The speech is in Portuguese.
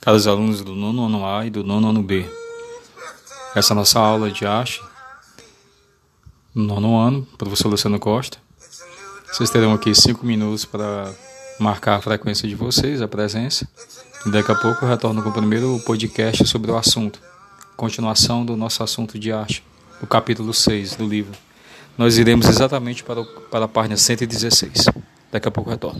Caros alunos do nono ano A e do nono ano B, essa é a nossa aula de arte no nono ano, professor Luciano Costa. Vocês terão aqui cinco minutos para marcar a frequência de vocês, a presença. Daqui a pouco eu retorno com o primeiro podcast sobre o assunto, continuação do nosso assunto de arte, o capítulo 6 do livro. Nós iremos exatamente para, o, para a página 116. 大概不会多。